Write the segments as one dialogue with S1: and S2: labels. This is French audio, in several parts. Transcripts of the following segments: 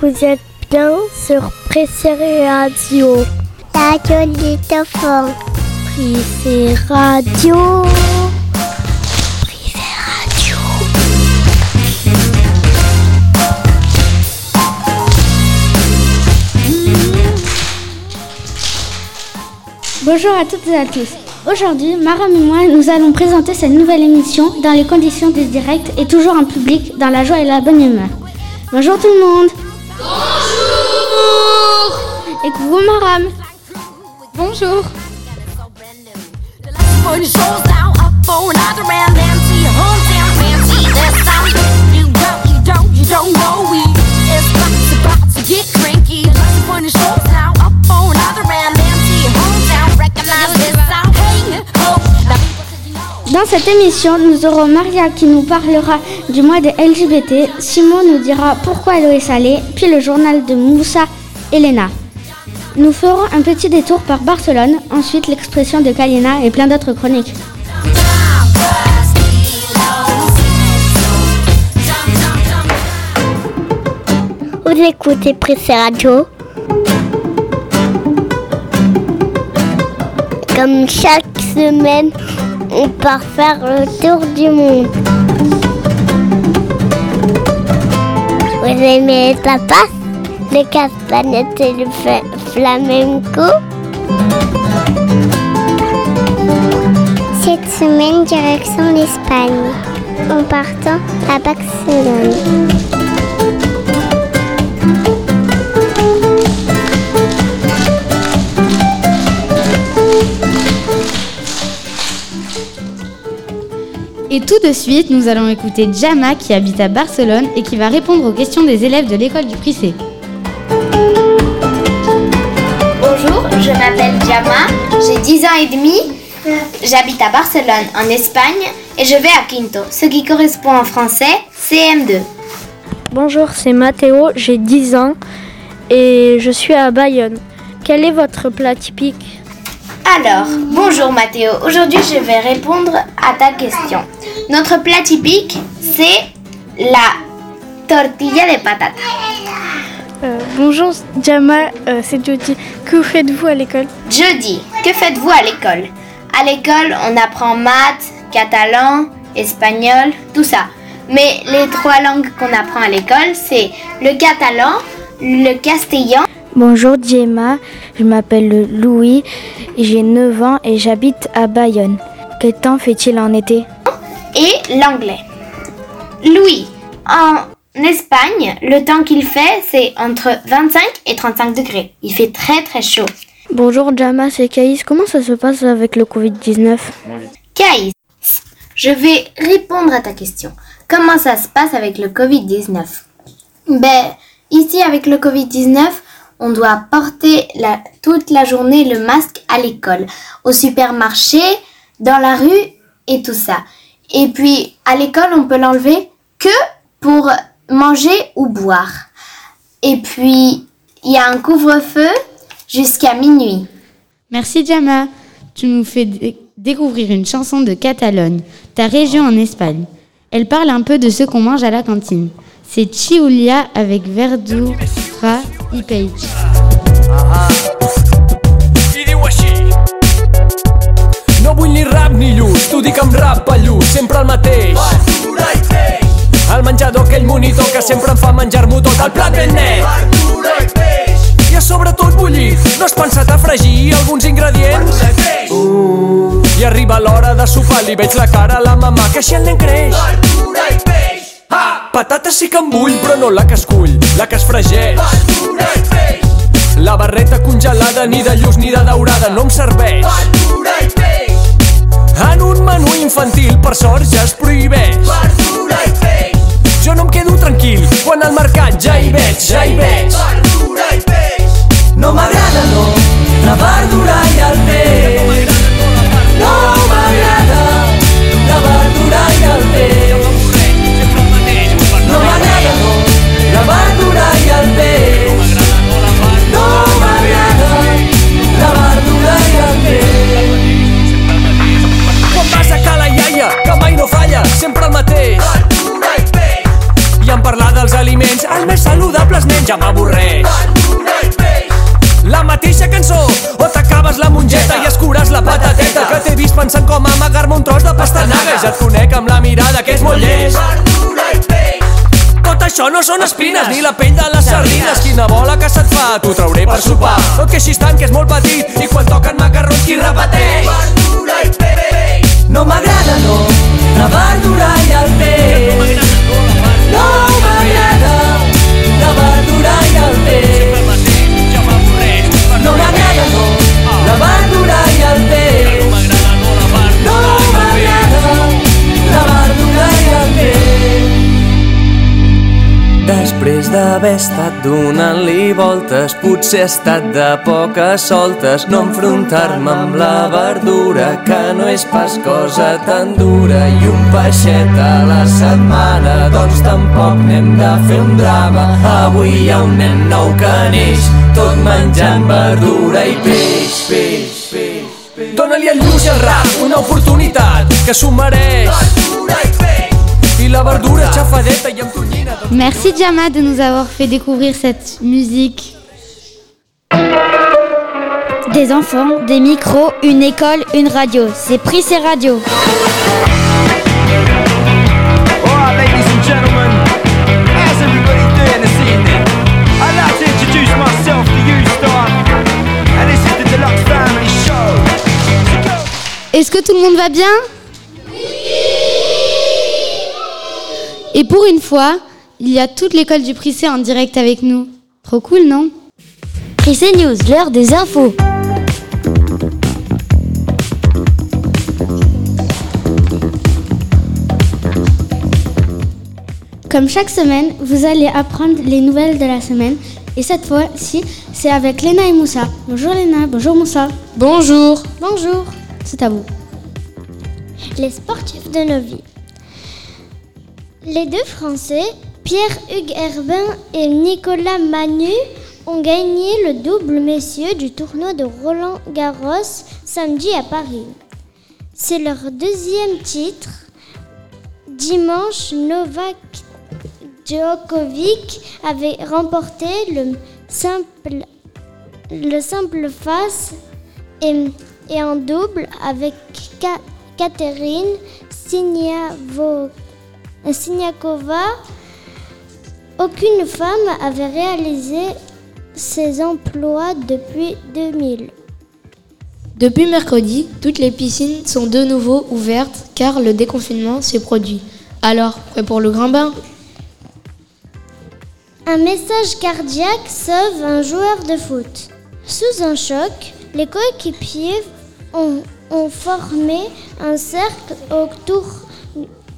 S1: Vous êtes bien sur Pressé Radio.
S2: Radio Lutophone.
S1: Pressé Radio.
S2: Privé Radio.
S3: Bonjour à toutes et à tous. Aujourd'hui, Maram et moi, nous allons présenter cette nouvelle émission dans les conditions du direct et toujours en public, dans la joie et la bonne humeur. Bonjour tout le monde. Bonjour. Et coucou Maram. Bonjour. Dans cette émission, nous aurons Maria qui nous parlera du mois des LGBT, Simon nous dira pourquoi l'eau est salée, puis le journal de Moussa Elena. Nous ferons un petit détour par Barcelone, ensuite l'expression de Kalina et plein d'autres chroniques.
S2: Vous écoutez Pressé Radio. Comme chaque semaine, on part faire le tour du monde. Vous aimez les tapas, les castagnettes et le flamenco? Cette semaine, direction l'Espagne, en partant à Barcelone.
S4: Et tout de suite, nous allons écouter Jama qui habite à Barcelone et qui va répondre aux questions des élèves de l'école du Prissé.
S5: Bonjour, je m'appelle Jama, j'ai 10 ans et demi, j'habite à Barcelone en Espagne et je vais à Quinto, ce qui correspond en français CM2.
S1: Bonjour, c'est Mathéo, j'ai 10 ans et je suis à Bayonne. Quel est votre plat typique?
S5: Alors, bonjour Mathéo, aujourd'hui je vais répondre à ta question. Notre plat typique, c'est la tortilla de patata.
S1: Euh, Bonjour, Jama, euh, c'est Jody. Que faites-vous à l'école?
S5: Jeudi, que faites-vous à l'école? À l'école, on apprend maths, catalan, espagnol, tout ça. Mais les trois langues qu'on apprend à l'école, c'est le catalan, le castellan
S1: Bonjour, Gemma, je m'appelle Louis, j'ai 9 ans et j'habite à Bayonne. Quel temps fait-il en été?
S5: Et l'anglais. Louis, en Espagne, le temps qu'il fait, c'est entre 25 et 35 degrés. Il fait très très chaud.
S1: Bonjour, Jama, c'est Caïs. Comment ça se passe avec le Covid-19
S5: Caïs, je vais répondre à ta question. Comment ça se passe avec le Covid-19 Ben, ici avec le Covid-19, on doit porter toute la journée le masque à l'école, au supermarché, dans la rue et tout ça. Et puis, à l'école, on peut l'enlever que pour manger ou boire. Et puis, il y a un couvre-feu jusqu'à minuit.
S4: Merci Jama. Tu nous fais dé- découvrir une chanson de Catalogne, ta région en Espagne. Elle parle un peu de ce qu'on mange à la cantine. C'est Chiulia avec Verdura i Peix.
S6: I diu així No vull ni rap ni lluç, t'ho dic amb rap pallús, sempre el mateix. Verdura i peix. Al menjador aquell monitor que sempre em fa menjar-m'ho tot el plat ben net. Verdura i peix. I a sobre tot bullit, no has pensat a fregir alguns ingredients? Verdura i peix. Uh, I arriba l'hora de sopar, li veig la cara a la mamà, que així el nen creix. Sí que en vull, però no la que es cull, la que es fregeix. Verdura i peix. La barreta congelada ni de lluç ni de daurada no em serveix. Verdura i peix. En un menú infantil, per sort, ja es prohibeix. Verdura i peix. Jo no em quedo tranquil, quan al mercat ja hi veig, ja hi veig. Verdura i peix. No m'agrada, no, la verdura i el peix. No m'agrada la verdura i el peix. Ja m'avorreix. La mateixa cançó, o t'acabes la mongeta i escures la patateta que t'he vist pensant com amagar-me un tros de pastanaga. Ja et conec amb la mirada que ets molt llest. Tot això no són espines ni la pell de les sardines. Quina bola que se't fa, t'ho trauré per sopar. Tot que així estan, que és molt petit, i quan toquen macarrons qui repeteix. No m'agrada, no, la verdura i el peix. D'haver estat donant-li voltes, potser he estat de poques soltes, no enfrontar-me amb la verdura, que no és pas cosa tan dura, i un peixet a la setmana, doncs tampoc n'hem de fer un drama. Avui hi ha un nen nou que neix, tot menjant verdura i peix, peix, peix. peix. Dóna-li al lluç i al rap una oportunitat que s'ho mereix. Verdura i peix. I la verdura xafadeta i amb tonyina.
S4: Merci Jama de nous avoir fait découvrir cette musique.
S3: Des enfants, des micros, une école, une radio. C'est Pris et Radio.
S4: Est-ce que tout le monde va bien? Et pour une fois, il y a toute l'école du Prissé en direct avec nous. Trop cool, non?
S3: Pris et News, l'heure des infos. Comme chaque semaine, vous allez apprendre les nouvelles de la semaine. Et cette fois-ci, c'est avec Léna et Moussa. Bonjour Léna, bonjour Moussa.
S4: Bonjour
S3: Bonjour, c'est à vous.
S7: Les sportifs de nos vies. Les deux Français, Pierre-Hugues Herbin et Nicolas Manu, ont gagné le double messieurs du tournoi de Roland Garros samedi à Paris. C'est leur deuxième titre. Dimanche, Novak Djokovic avait remporté le simple, le simple face et, en double avec Ka- Katerine Siniakova. Aucune femme avait réalisé ces emplois depuis 2000.
S8: Depuis mercredi, toutes les piscines sont de nouveau ouvertes car le déconfinement s'est produit. Alors, prêt pour le grand bain?
S7: Un message cardiaque sauve un joueur de foot. Sous un choc, les coéquipiers ont, ont formé un cercle autour,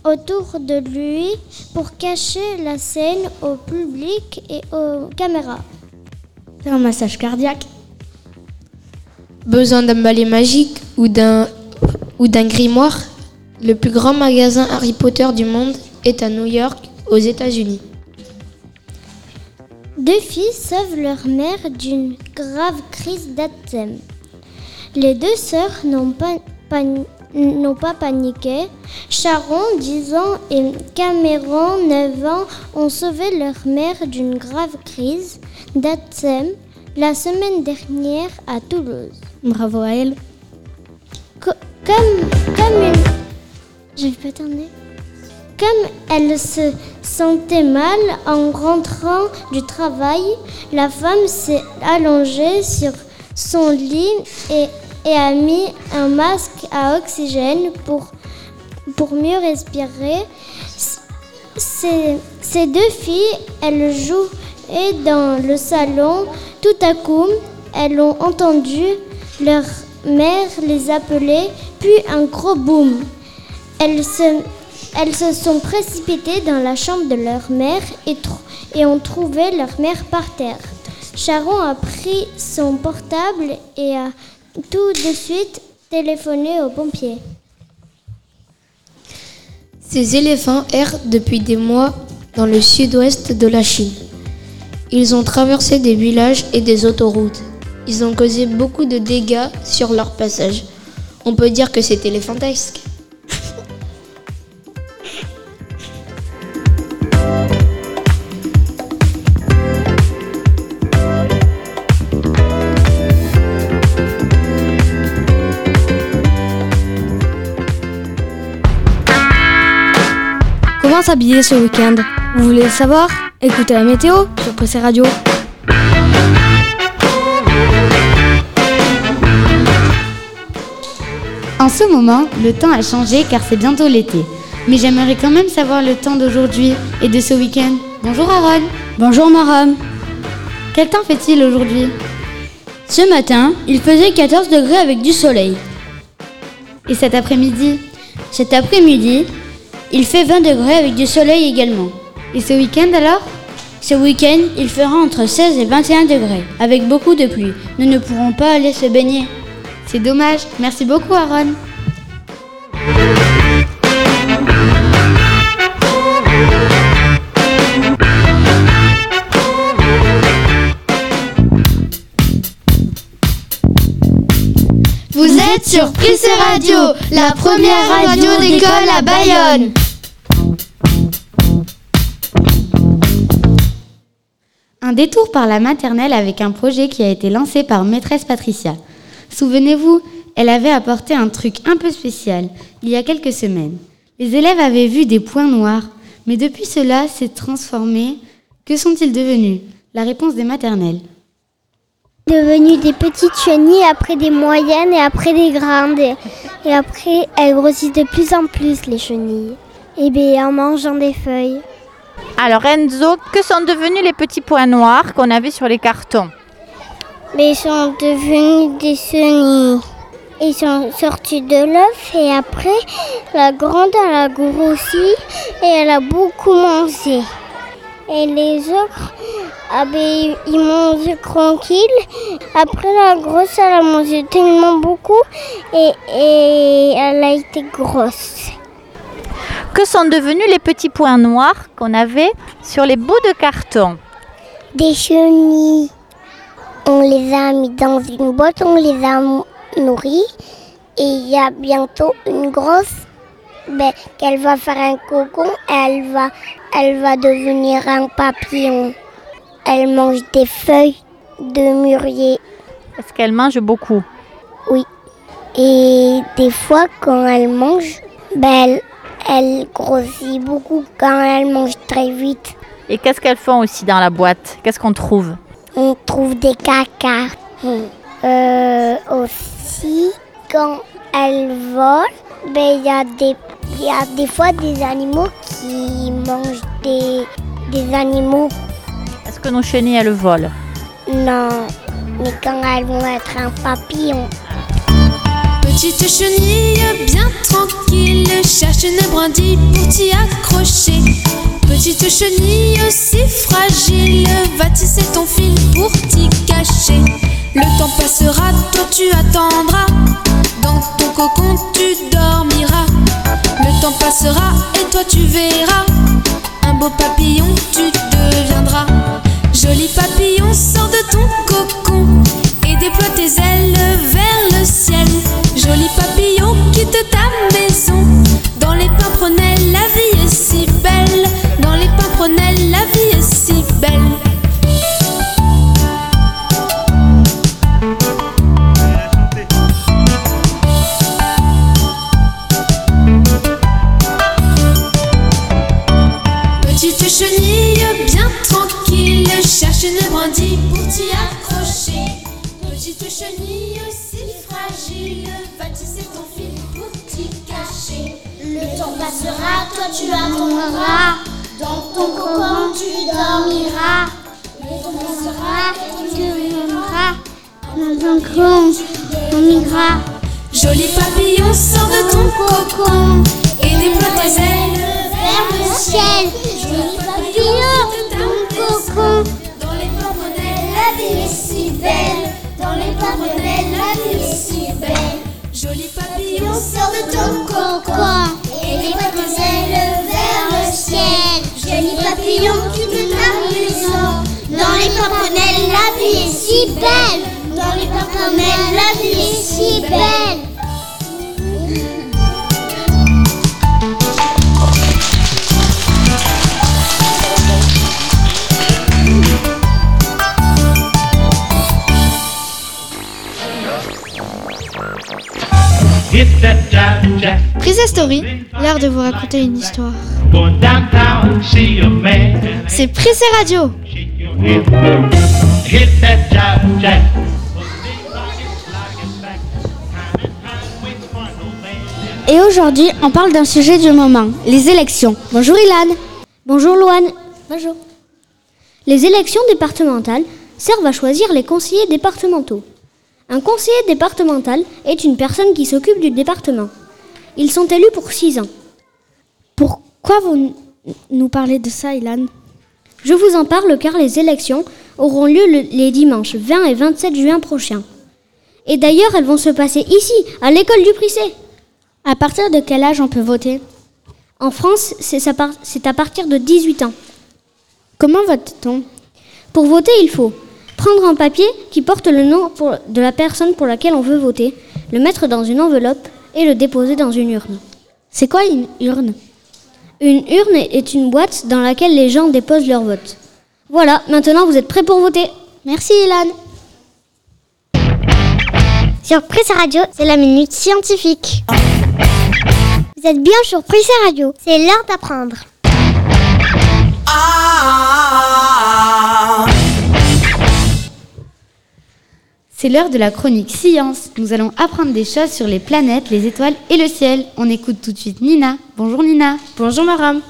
S7: autour de lui pour cacher la scène au public et aux caméras.
S3: C'est un massage cardiaque.
S8: Besoin d'un balai magique ou d'un ou d'un grimoire Le plus grand magasin Harry Potter du monde est à New York, aux États-Unis.
S7: Deux filles sauvent leur mère d'une grave crise d'asthme. Les deux sœurs n'ont pas, n'ont pas paniqué. Sharon, 10 ans, et Cameron, 9 ans, ont sauvé leur mère d'une grave crise d'asthme la semaine dernière à Toulouse.
S3: Bravo à elle.
S7: Co- comme, comme une... Pas. Comme elle se sentait mal en rentrant du travail, la femme s'est allongée sur son lit et, et a mis un masque à oxygène pour, pour mieux respirer. Ces, ces deux filles, elles jouaient dans le salon. Tout à coup, elles ont entendu leur mère les appeler, puis un gros boom. Elles se, elles se sont précipitées dans la chambre de leur mère et, et ont trouvé leur mère par terre. Sharon a pris son portable et a tout de suite téléphoné aux pompiers.
S8: Ces éléphants errent depuis des mois dans le sud-ouest de la Chine. Ils ont traversé des villages et des autoroutes. Ils ont causé beaucoup de dégâts sur leur passage. On peut dire que c'est éléphantesque.
S9: Ce week-end Vous voulez le savoir? Écoutez la météo sur Pressé Radio.
S4: En ce moment, le temps a changé car c'est bientôt l'été. Mais j'aimerais quand même savoir le temps d'aujourd'hui et de ce week-end. Bonjour Aaron.
S3: Bonjour Maram.
S4: Quel temps fait-il aujourd'hui?
S3: Ce matin, il faisait 14 degrés avec du soleil.
S4: Et cet après-midi?
S3: Cet après-midi, il fait 20 degrés avec du soleil également.
S4: Et ce week-end alors?
S3: Ce week-end, il fera entre 16 et 21 degrés, avec beaucoup de pluie. Nous ne pourrons pas aller se baigner.
S4: C'est dommage. Merci beaucoup Aaron.
S10: Êtes sur Radio, la première radio d'école à Bayonne.
S4: Un détour par la maternelle avec un projet qui a été lancé par maîtresse Patricia. Souvenez-vous, elle avait apporté un truc un peu spécial il y a quelques semaines. Les élèves avaient vu des points noirs, mais depuis cela s'est transformé. Que sont-ils devenus? La réponse des maternelles.
S2: Devenues des petites chenilles, après des moyennes et après des grandes. Et après, elles grossissent de plus en plus, les chenilles. Et bien, en mangeant des feuilles.
S11: Alors Enzo, que sont devenus les petits points noirs qu'on avait sur les cartons?
S2: Mais ils sont devenus des chenilles. Ils sont sortis de l'œuf et après, la grande, elle a grossi et elle a beaucoup mangé. Et les autres, ah ben, ils mangent tranquille. Après, la grosse, elle a mangé tellement beaucoup et, et elle a été grosse.
S11: Que sont devenus les petits points noirs qu'on avait sur les bouts de carton
S2: Des chenilles. On les a mis dans une boîte, on les a nourris. Et il y a bientôt une grosse ben, qu'elle va faire un cocon et elle va, elle va devenir un papillon. Elle mange des feuilles de mûrier.
S11: Est-ce qu'elle mange beaucoup?
S2: Oui. Et des fois, quand elle mange, ben, elle, elle grossit beaucoup quand elle mange très vite.
S11: Et qu'est-ce qu'elles font aussi dans la boîte? Qu'est-ce qu'on trouve?
S2: On trouve des caca. Euh, aussi, quand elle vole, ben, il y, a des- il y a des fois des animaux qui mangent des, des animaux.
S11: Est-ce que nos chenilles, elles volent?
S2: Non, mais quand elles vont être un papillon.
S12: Petite chenille bien tranquille, cherche une brindille pour t'y accrocher. Petite chenille aussi fragile, va tisser ton fil pour t'y cacher. Le temps passera, toi tu attendras. Dans ton cocon tu dormiras. Le temps passera et toi tu verras. Un beau papillon tu deviendras. Joli papillon, sors de ton cocon et déploie tes ailes vers le ciel. Joli papillon, quitte ta
S2: cocon
S12: et tes ailes
S2: Vers le ciel, joli papillon, ton cocon.
S12: dans les pimprenelles.
S2: La vie est si belle. Dans les pimprenelles, la vie est si belle.
S12: Joli papillon,
S2: Sors de ton cocon et tes ailes vers le ciel. Joli papillon, quitte ta maison. Dans les pimprenelles, la vie est si belle. Dans les pimprenelles, la vie est si belle.
S10: Prise Story, l'art de vous raconter une histoire.
S3: C'est Prissé Radio. Et aujourd'hui, on parle d'un sujet du moment, les élections. Bonjour Ilan.
S13: Bonjour Loane. Bonjour. Les élections départementales servent à choisir les conseillers départementaux. Un conseiller départemental est une personne qui s'occupe du département. Ils sont élus pour six ans.
S3: Pourquoi vous nous parlez de ça, Ilan?
S13: Je vous en parle car les élections auront lieu le- les dimanches 20 et 27 juin prochains. Et d'ailleurs, elles vont se passer ici, à l'école du Prissé.
S3: À partir de quel âge on peut voter?
S13: En France, c'est à partir de 18 ans.
S3: Comment vote-t-on?
S13: Pour voter, il faut prendre un papier qui porte le nom de la personne pour laquelle on veut voter, le mettre dans une enveloppe et le déposer dans une urne.
S3: C'est quoi une urne?
S13: Une urne est une boîte dans laquelle les gens déposent leur vote. Voilà, maintenant vous êtes prêts pour voter.
S3: Merci Ilan.
S13: Sur Presse Radio, c'est la minute scientifique. Vous êtes bien sur Presse Radio, c'est l'heure d'apprendre.
S4: C'est l'heure de la chronique Science. Nous allons apprendre des choses sur les planètes, les étoiles et le ciel. On écoute tout de suite Nina. Bonjour Nina.
S14: Bonjour Maram.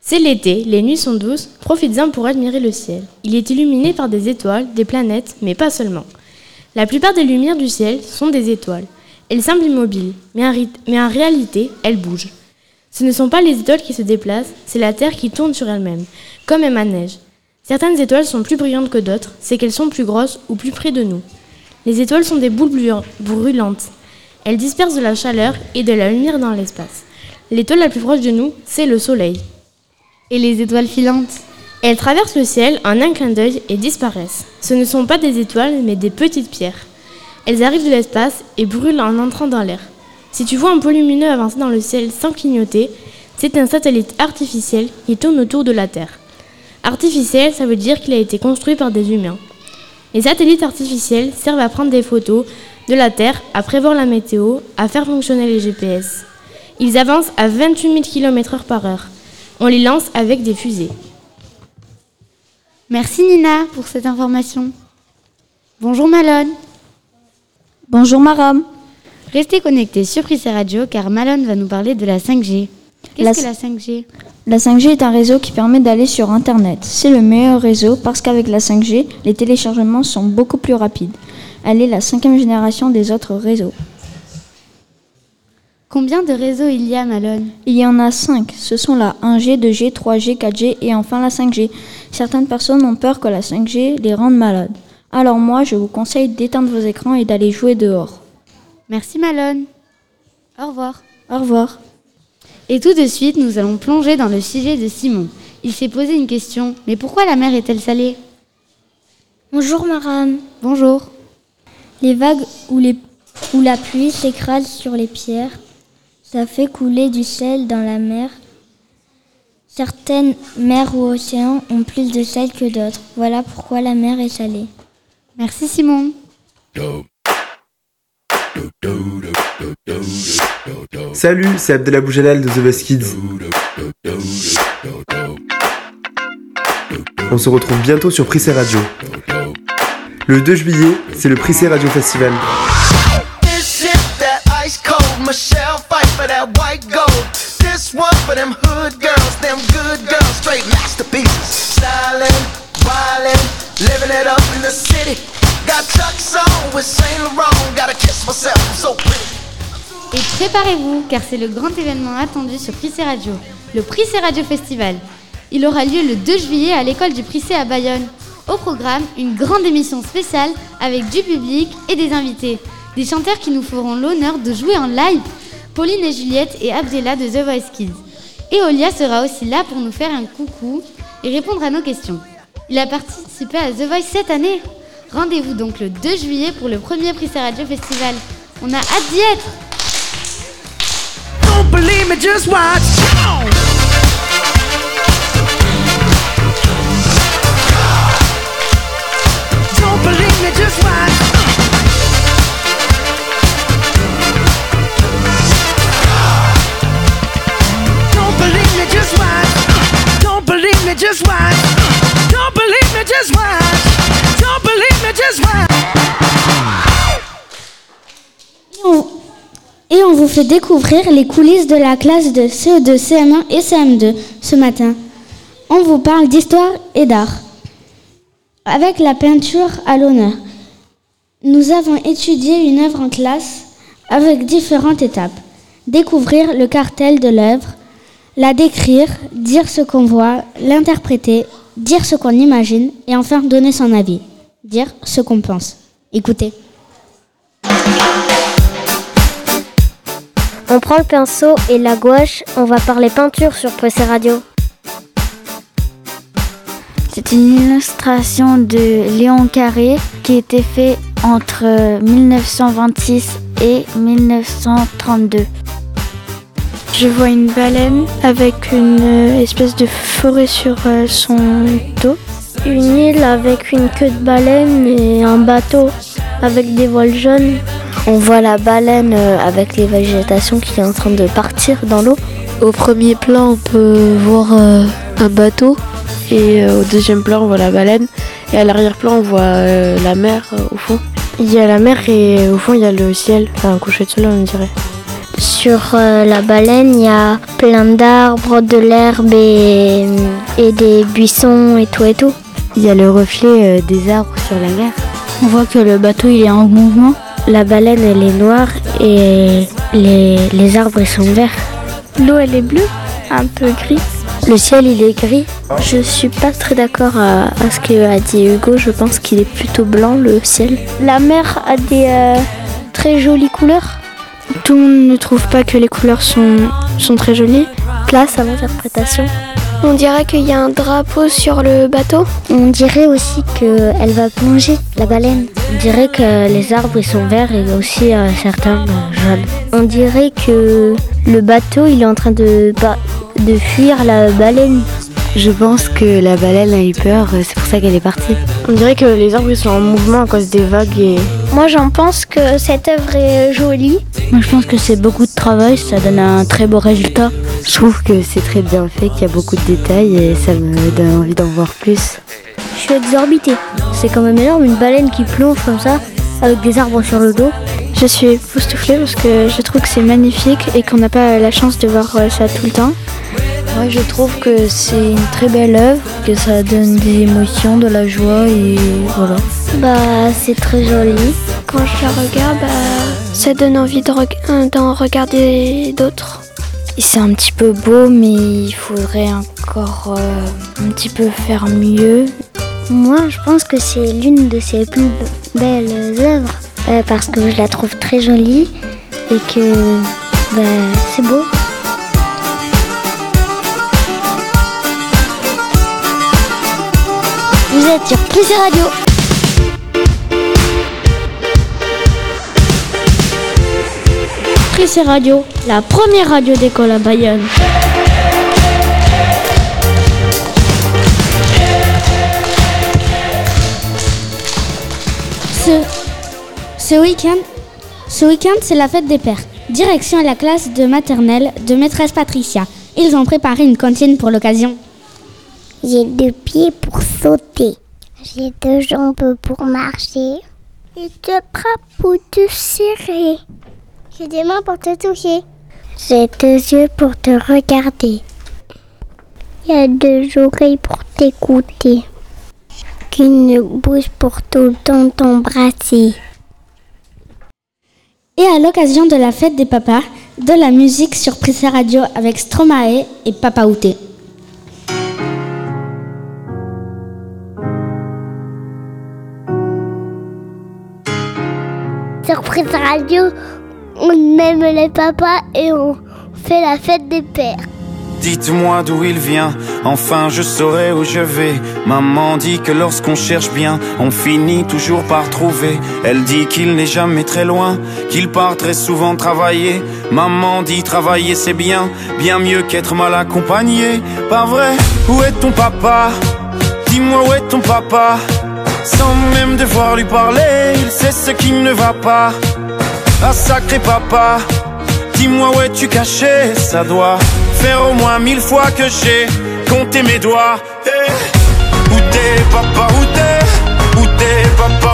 S14: C'est l'été, les nuits sont douces, profites-en pour admirer le ciel. Il est illuminé par des étoiles, des planètes, mais pas seulement. La plupart des lumières du ciel sont des étoiles. Elles semblent immobiles, mais en, réalité, elles bougent. Ce ne sont pas les étoiles qui se déplacent, c'est la Terre qui tourne sur elle-même, comme un manège. Certaines étoiles sont plus brillantes que d'autres, c'est qu'elles sont plus grosses ou plus près de nous. Les étoiles sont des boules brûlantes. Elles dispersent de la chaleur et de la lumière dans l'espace. L'étoile la plus proche de nous, c'est le Soleil.
S4: Et les étoiles filantes?
S14: Elles traversent le ciel en un clin d'œil et disparaissent. Ce ne sont pas des étoiles, mais des petites pierres. Elles arrivent de l'espace et brûlent en entrant dans l'air. Si tu vois un point lumineux avancer dans le ciel sans clignoter, c'est un satellite artificiel qui tourne autour de la Terre. Artificiel, ça veut dire qu'il a été construit par des humains. Les satellites artificiels servent à prendre des photos de la Terre, à prévoir la météo, à faire fonctionner les GPS. Ils avancent à 28 000 km/h par heure. On les lance avec des fusées.
S4: Merci Nina pour cette information. Bonjour Malone.
S15: Bonjour Maram.
S4: Restez connectés sur Prissé Radio car Malone va nous parler de la 5G. Qu'est-ce
S15: La
S4: que la 5G
S15: La 5G est un réseau qui permet d'aller sur Internet. C'est le meilleur réseau parce qu'avec la 5G, les téléchargements sont beaucoup plus rapides. Elle est la cinquième génération des autres réseaux.
S4: Combien de réseaux il y a Malone?
S15: Il y en a 5. Ce sont la 1G, 2G, 3G, 4G et enfin la 5G. Certaines personnes ont peur que la 5G les rende malades. Alors moi, je vous conseille d'éteindre vos écrans et d'aller jouer dehors.
S4: Merci Malone. Au revoir.
S15: Au revoir.
S4: Et tout de suite, nous allons plonger dans le sujet de Simon. Il s'est posé une question. Mais pourquoi la mer est-elle salée
S13: Bonjour Maram.
S4: Bonjour.
S13: Les vagues ou, les, ou la pluie s'écrasent sur les pierres. Ça fait couler du sel dans la mer. Certaines mers ou océans ont plus de sel que d'autres. Voilà pourquoi la mer est salée.
S4: Merci Simon.
S16: Salut, c'est Abdallah Boujalal de The Best Kids. On se retrouve bientôt sur Prissé Radio. Le 2 juillet, c'est le Prissé Radio Festival.
S4: Préparez-vous, car c'est le grand événement attendu sur Prissé Radio, le Prissé Radio Festival. Il aura lieu le 2 juillet à l'école du Prissé à Bayonne. Au programme, une grande émission spéciale avec du public et des invités. Des chanteurs qui nous feront l'honneur de jouer en live. Pauline et Juliette et Abdella de The Voice Kids. Et Olia sera aussi là pour nous faire un coucou et répondre à nos questions. Il a participé à The Voice cette année. Rendez-vous donc le 2 juillet pour le premier Prissé Radio Festival. On a hâte d'y être
S17: believe me, just watch.
S3: Fait découvrir les coulisses de la classe de CE2, CM1 et CM2 ce matin. On vous parle d'histoire et d'art. Avec la peinture à l'honneur, nous avons étudié une œuvre en classe avec différentes étapes. Découvrir le cartel de l'œuvre, la décrire, dire ce qu'on voit, l'interpréter, dire ce qu'on imagine et enfin donner son avis, dire ce qu'on pense. Écoutez.
S18: On prend le pinceau et la gouache, on va parler peinture sur Pressé Radio.
S2: C'est une illustration de Léon Carré qui a été fait entre 1926 et 1932.
S1: Je vois une baleine avec une euh, espèce de forêt sur euh, son dos.
S18: Une île avec une queue de baleine et un bateau avec des voiles jaunes.
S19: On voit la baleine euh, avec les végétations qui est en train de partir dans l'eau.
S1: Au premier plan, on peut voir euh, un bateau et euh, au deuxième plan, on voit la baleine et à l'arrière-plan, on voit la mer au fond. Il y a la mer et au fond, il y a le ciel, enfin un coucher de soleil, on dirait.
S18: Sur la baleine, il y a plein d'arbres, de l'herbe et, et des buissons et tout et tout.
S19: Il y a le reflet des arbres sur la mer.
S2: On voit que le bateau il est en mouvement.
S18: La baleine, elle est noire et les, les arbres, ils sont verts.
S1: L'eau, elle est bleue, un peu gris.
S18: Le ciel, il est gris. Je suis pas très d'accord à, à ce que a dit Hugo. Je pense qu'il est plutôt blanc, le ciel.
S1: La mer a des euh, très jolies couleurs. Tout le monde ne trouve pas que les couleurs sont, sont très jolies.
S18: Place à l'interprétation.
S1: On dirait qu'il y a un drapeau sur le bateau.
S18: On dirait aussi qu'elle va plonger, la baleine. On dirait que les arbres ils sont verts et aussi euh, certains euh, jaunes. On dirait que le bateau il est en train de, fuir la baleine.
S19: Je pense que la baleine a eu peur, euh, c'est pour ça qu'elle est partie.
S1: On dirait que les arbres sont en mouvement à cause des vagues et
S18: Moi j'en pense que cette œuvre est jolie.
S2: Moi je pense que c'est beaucoup de travail, ça donne un très beau résultat.
S19: Je trouve que c'est très bien fait, qu'il y a beaucoup de détails et ça me donne envie d'en voir plus.
S18: Je suis exorbitée. C'est quand même énorme une baleine qui plonge comme ça avec des arbres sur le dos.
S1: je suis époustouflée parce que je trouve que c'est magnifique et qu'on n'a pas la chance de voir euh, ça tout le temps.
S2: Moi je trouve que c'est une très belle œuvre, que ça donne des émotions, de la joie et voilà.
S18: Bah c'est très joli.
S1: Quand je la regarde, bah, ça donne envie de euh, d'en regarder d'autres.
S2: C'est un petit peu beau mais il faudrait encore euh, un petit peu faire mieux.
S18: Moi je pense que c'est l'une de ses plus be- belles œuvres euh, parce que je la trouve très jolie et que bah, c'est beau. Sur Prissé Radio.
S8: Prissé Radio, la première radio d'école à Bayonne.
S3: Ce, ce week-end, ce week-end, c'est la fête des pères. Direction la classe de maternelle de maîtresse Patricia. Ils ont préparé une cantine pour l'occasion.
S7: J'ai deux pieds pour sauter. J'ai deux jambes pour marcher. Et deux bras pour te serrer. J'ai des mains pour te toucher.
S18: J'ai deux yeux pour te regarder.
S7: Il y a deux oreilles pour t'écouter.
S18: Qu'une bouche pour tout le temps t'embrasser.
S3: Et à l'occasion de la fête des papas, de la musique sur Prissé Radio avec Stromae et Papa Outé.
S7: Surprise radio, on aime les papas et on fait la fête des pères.
S20: Dites-moi d'où il vient, enfin je saurai où je vais. Maman dit que lorsqu'on cherche bien, on finit toujours par trouver. Elle dit qu'il n'est jamais très loin, qu'il part très souvent travailler. Maman dit travailler c'est bien, bien mieux qu'être mal accompagné. Pas vrai? Où est ton papa? Dis-moi où est ton papa? Sans même devoir lui parler, il sait ce qui ne va pas. Ah sacré papa, dis-moi où es-tu caché? Ça doit faire au moins mille fois que j'ai compter mes doigts. Eh, Où t'es, papa, où t'es? Où t'es, papa,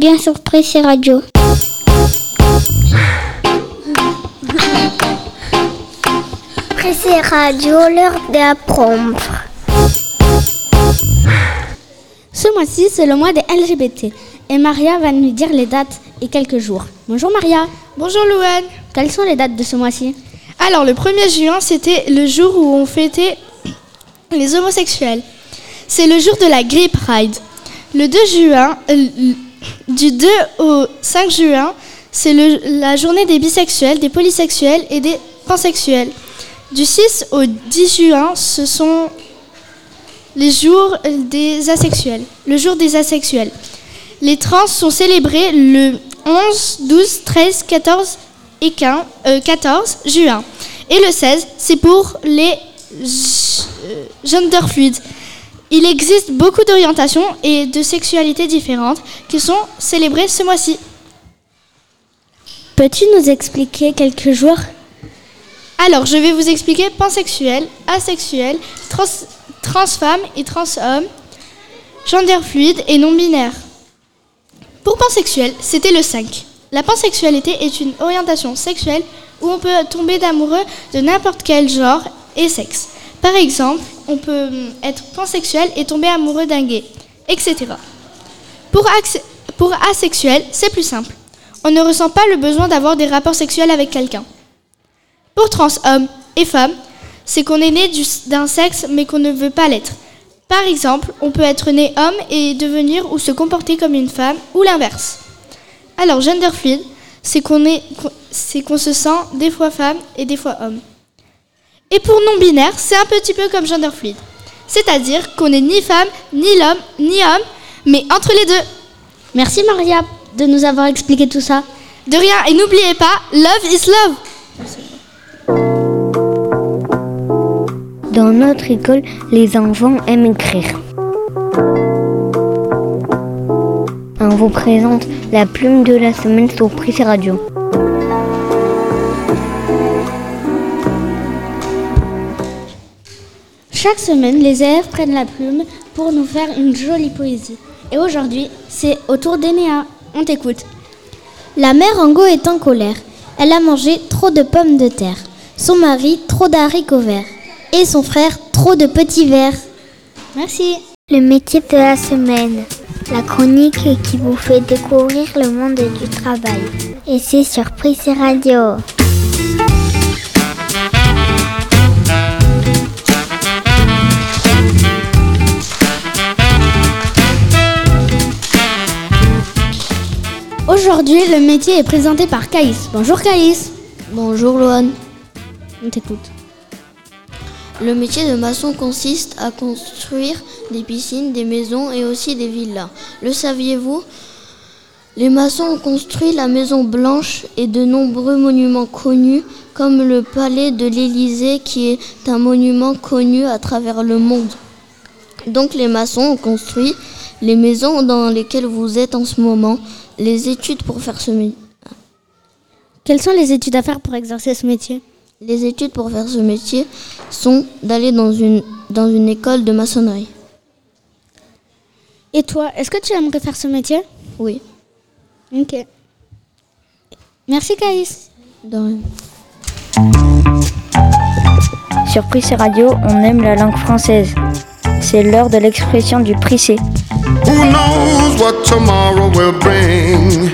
S7: bien sur Pressé Radio.
S18: Pressé Radio, l'heure d'apprendre.
S3: Ce mois-ci, c'est le mois des LGBT. Et Maria va nous dire les dates et quelques jours. Bonjour Maria.
S10: Bonjour Louane.
S3: Quelles sont les dates de ce mois-ci?
S10: Alors, le 1er juin, c'était le jour où on fêtait les homosexuels. C'est le jour de la Gay Pride. Le 2 juin, euh, du 2 au 5 juin, c'est la journée des bisexuels, des polysexuels et des pansexuels. Du 6 au 10 juin, ce sont les jours des asexuels, le jour des asexuels. Les trans sont célébrés le 11, 12, 13, 14 et 15, euh, 14 juin. Et le 16, c'est pour les euh. Il existe beaucoup d'orientations et de sexualités différentes qui sont célébrées ce mois-ci.
S3: Peux-tu nous expliquer quelques jours
S10: Alors, je vais vous expliquer pansexuel, asexuel, trans, transfemme et transhomme, gender fluide et non-binaire. Pour pansexuel, c'était le 5. La pansexualité est une orientation sexuelle où on peut tomber d'amoureux de n'importe quel genre et sexe. Par exemple, on peut être pansexuel et tomber amoureux d'un gay, etc. Pour, asexuel, c'est plus simple. On ne ressent pas le besoin d'avoir des rapports sexuels avec quelqu'un. Pour trans hommes et femmes, c'est qu'on est né du- d'un sexe mais qu'on ne veut pas l'être. Par exemple, on peut être né homme et devenir ou se comporter comme une femme ou l'inverse. Alors, gender est, c'est qu'on se sent des fois femme et des fois homme. Et pour non-binaire, c'est un petit peu comme gender fluide. C'est-à-dire qu'on n'est ni femme, ni l'homme, ni homme, mais entre les deux.
S3: Merci Maria de nous avoir expliqué tout ça.
S10: De rien, et n'oubliez pas, love is love.
S18: Dans notre école, les enfants aiment écrire. On vous présente la plume de la semaine sur Prissé Radio.
S3: Chaque semaine, les élèves prennent la plume pour nous faire une jolie poésie. Et aujourd'hui, c'est au tour d'Enéa. On t'écoute.
S7: La mère Ango est en colère. Elle a mangé trop de pommes de terre. Son mari, trop d'haricots verts. Et son frère, trop de petits verres.
S3: Merci.
S18: Le métier de la semaine. La chronique qui vous fait découvrir le monde du travail. Et c'est sur Prissé Radio.
S3: Aujourd'hui, le métier est présenté par Caïs. Bonjour Caïs.
S8: Bonjour Loane.
S3: On t'écoute.
S8: Le métier de maçon consiste à construire des piscines, des maisons et aussi des villas. Le saviez-vous? Les maçons ont construit la Maison Blanche et de nombreux monuments connus, comme le Palais de l'Élysée, qui est un monument connu à travers le monde. Donc les maçons ont construit les maisons dans lesquelles vous êtes en ce moment, les études pour faire ce métier.
S3: Quelles sont les études à faire pour exercer ce métier?
S8: Les études pour faire ce métier sont d'aller dans une, dans une école de maçonnerie.
S3: Et toi, est-ce que tu aimerais faire ce métier?
S8: Oui.
S3: Ok. Merci Caïs.
S8: De rien.
S15: Sur Prissé Radio, on aime la langue française. C'est l'heure de l'expression du Prissé.
S21: Knows what tomorrow will bring?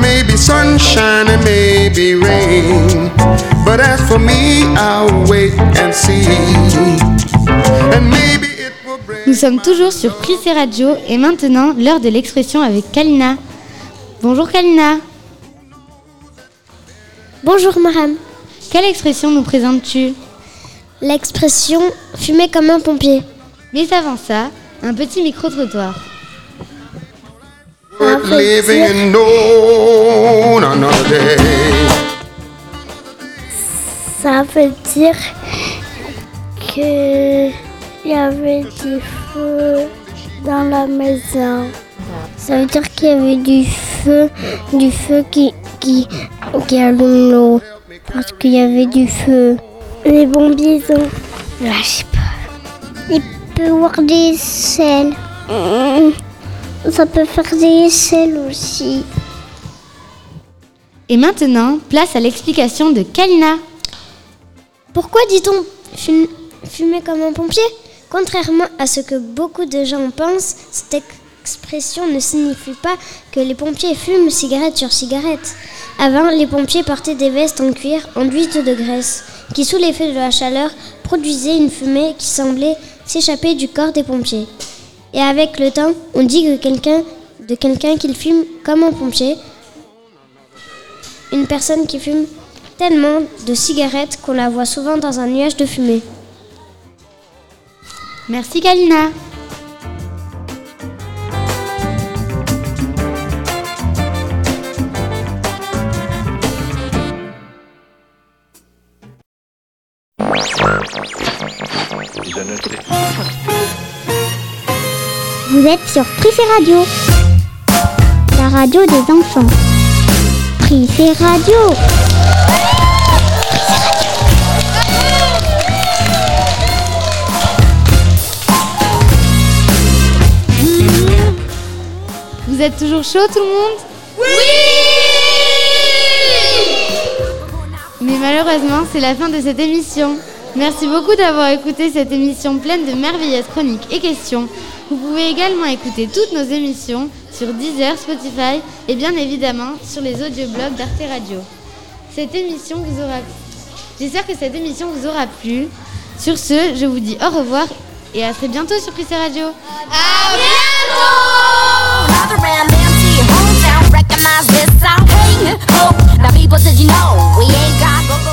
S21: Maybe sunshine and maybe rain. But as for me, I'll wait and see. And maybe it will bring.
S4: Nous sommes toujours sur Prissé Radio et maintenant l'heure de l'expression avec Kalina. Bonjour Kalina.
S7: Bonjour Maram.
S4: Quelle expression nous présentes-tu?
S7: L'expression fumer comme un pompier.
S4: Mais avant ça, un petit micro-trottoir.
S21: Worth living and no, another day.
S2: Ça veut dire que il y avait du feu dans la maison. Ça veut dire qu'il y avait du feu, du feu qui, qui, qui allume l'eau. Parce qu'il y avait du feu. Les bombiers, ont... Là, je sais pas. Il peut y avoir des selles. Ça peut faire des selles aussi.
S4: Et maintenant, place à l'explication de Kalina.
S7: Pourquoi dit-on fum- fumer comme un pompier? Contrairement à ce que beaucoup de gens pensent, cette expression ne signifie pas que les pompiers fument cigarette sur cigarette. Avant, les pompiers portaient des vestes en cuir enduites de graisse, qui sous l'effet de la chaleur produisaient une fumée qui semblait s'échapper du corps des pompiers. Et avec le temps, on dit que quelqu'un de quelqu'un qui fume comme un pompier, une personne qui fume tellement de cigarettes qu'on la voit souvent dans un nuage de fumée.
S4: Merci Kalina.
S3: Vous êtes sur Prissé Radio. La radio des enfants. Prissé Radio.
S4: Vous êtes toujours chaud tout le monde? Mais malheureusement, c'est la fin de cette émission. Merci beaucoup d'avoir écouté cette émission pleine de merveilleuses chroniques et questions. Vous pouvez également écouter toutes nos émissions sur Deezer, Spotify et bien évidemment sur les audioblogs d'Arte Radio. Cette émission vous aura J'espère que cette émission vous aura plu. Sur ce, je vous dis au revoir et à très bientôt sur Prissé Radio.
S22: Around